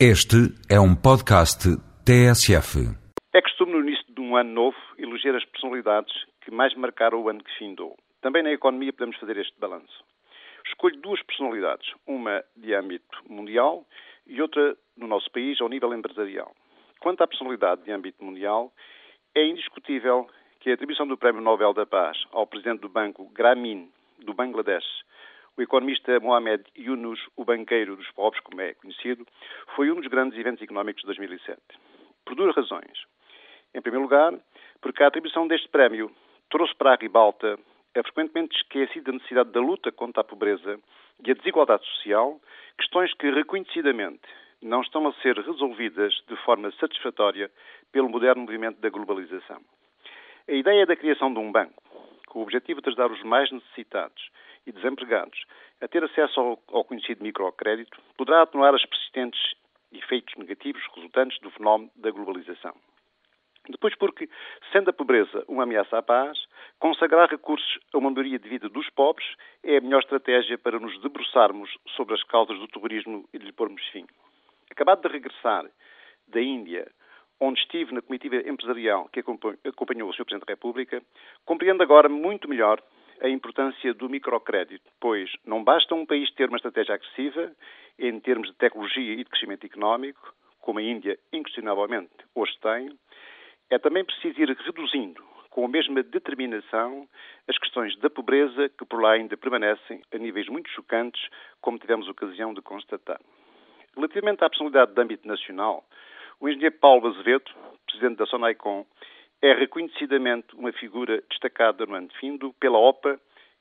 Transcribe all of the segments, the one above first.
Este é um podcast TSF. É costume no início de um ano novo elogiar as personalidades que mais marcaram o ano que findou. Também na economia podemos fazer este balanço. Escolho duas personalidades, uma de âmbito mundial e outra no nosso país ao nível empresarial. Quanto à personalidade de âmbito mundial, é indiscutível que a atribuição do Prémio Nobel da Paz ao presidente do banco Grameen, do Bangladesh, o economista Mohamed Yunus, o banqueiro dos pobres, como é conhecido, foi um dos grandes eventos económicos de 2007. Por duas razões. Em primeiro lugar, porque a atribuição deste prémio trouxe para a ribalta a frequentemente esquecida necessidade da luta contra a pobreza e a desigualdade social, questões que reconhecidamente não estão a ser resolvidas de forma satisfatória pelo moderno movimento da globalização. A ideia da criação de um banco, com o objetivo de ajudar os mais necessitados e desempregados a ter acesso ao, ao conhecido microcrédito poderá atenuar os persistentes efeitos negativos resultantes do fenómeno da globalização. Depois, porque, sendo a pobreza uma ameaça à paz, consagrar recursos a uma maioria de vida dos pobres é a melhor estratégia para nos debruçarmos sobre as causas do terrorismo e lhe pormos fim. Acabado de regressar da Índia, onde estive na comitiva empresarial que acompanhou o Sr. Presidente da República, compreendo agora muito melhor a importância do microcrédito, pois não basta um país ter uma estratégia agressiva em termos de tecnologia e de crescimento económico, como a Índia inquestionavelmente hoje tem, é também preciso ir reduzindo com a mesma determinação as questões da pobreza que por lá ainda permanecem a níveis muito chocantes, como tivemos ocasião de constatar. Relativamente à personalidade de âmbito nacional, o engenheiro Paulo Azevedo, presidente da Sonaicom, é reconhecidamente uma figura destacada no ano findo pela OPA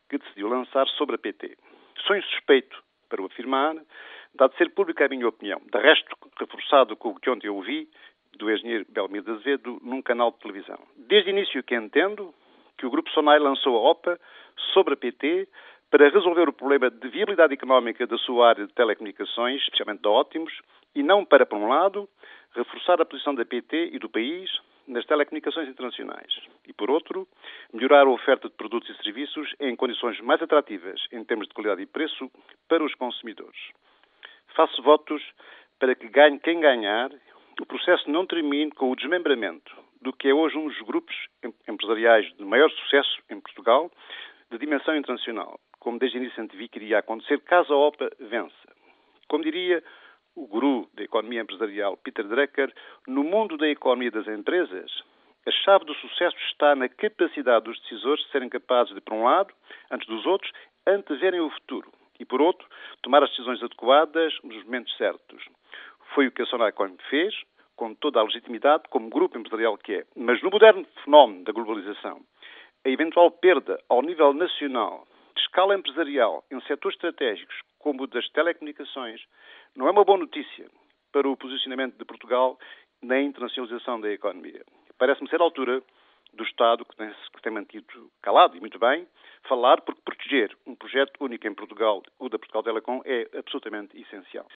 que decidiu lançar sobre a PT. Sou insuspeito para o afirmar, dado ser pública a minha opinião. De resto, reforçado com o que ontem ouvi do engenheiro Belmiro Azevedo num canal de televisão. Desde o início que entendo que o Grupo Sonai lançou a OPA sobre a PT para resolver o problema de viabilidade económica da sua área de telecomunicações, especialmente da Ótimos, e não para, por um lado, reforçar a posição da PT e do país nas telecomunicações internacionais e, por outro, melhorar a oferta de produtos e serviços em condições mais atrativas em termos de qualidade e preço para os consumidores. Faço votos para que ganhe quem ganhar, o processo não termine com o desmembramento do que é hoje um dos grupos empresariais de maior sucesso em Portugal, de dimensão internacional, como desde o início antevi que iria acontecer caso a OPA vença. Como diria o guru da economia empresarial Peter Drucker, no mundo da economia das empresas, a chave do sucesso está na capacidade dos decisores de serem capazes de, por um lado, antes dos outros, anteverem o futuro e, por outro, tomar as decisões adequadas nos momentos certos. Foi o que a Sonacom fez, com toda a legitimidade, como grupo empresarial que é. Mas no moderno fenómeno da globalização, a eventual perda ao nível nacional de escala empresarial em setores estratégicos como das telecomunicações não é uma boa notícia para o posicionamento de Portugal na internacionalização da economia. Parece-me ser a altura do Estado, que tem, que tem mantido calado, e muito bem, falar, porque proteger um projeto único em Portugal, o da Portugal Telecom, é absolutamente essencial.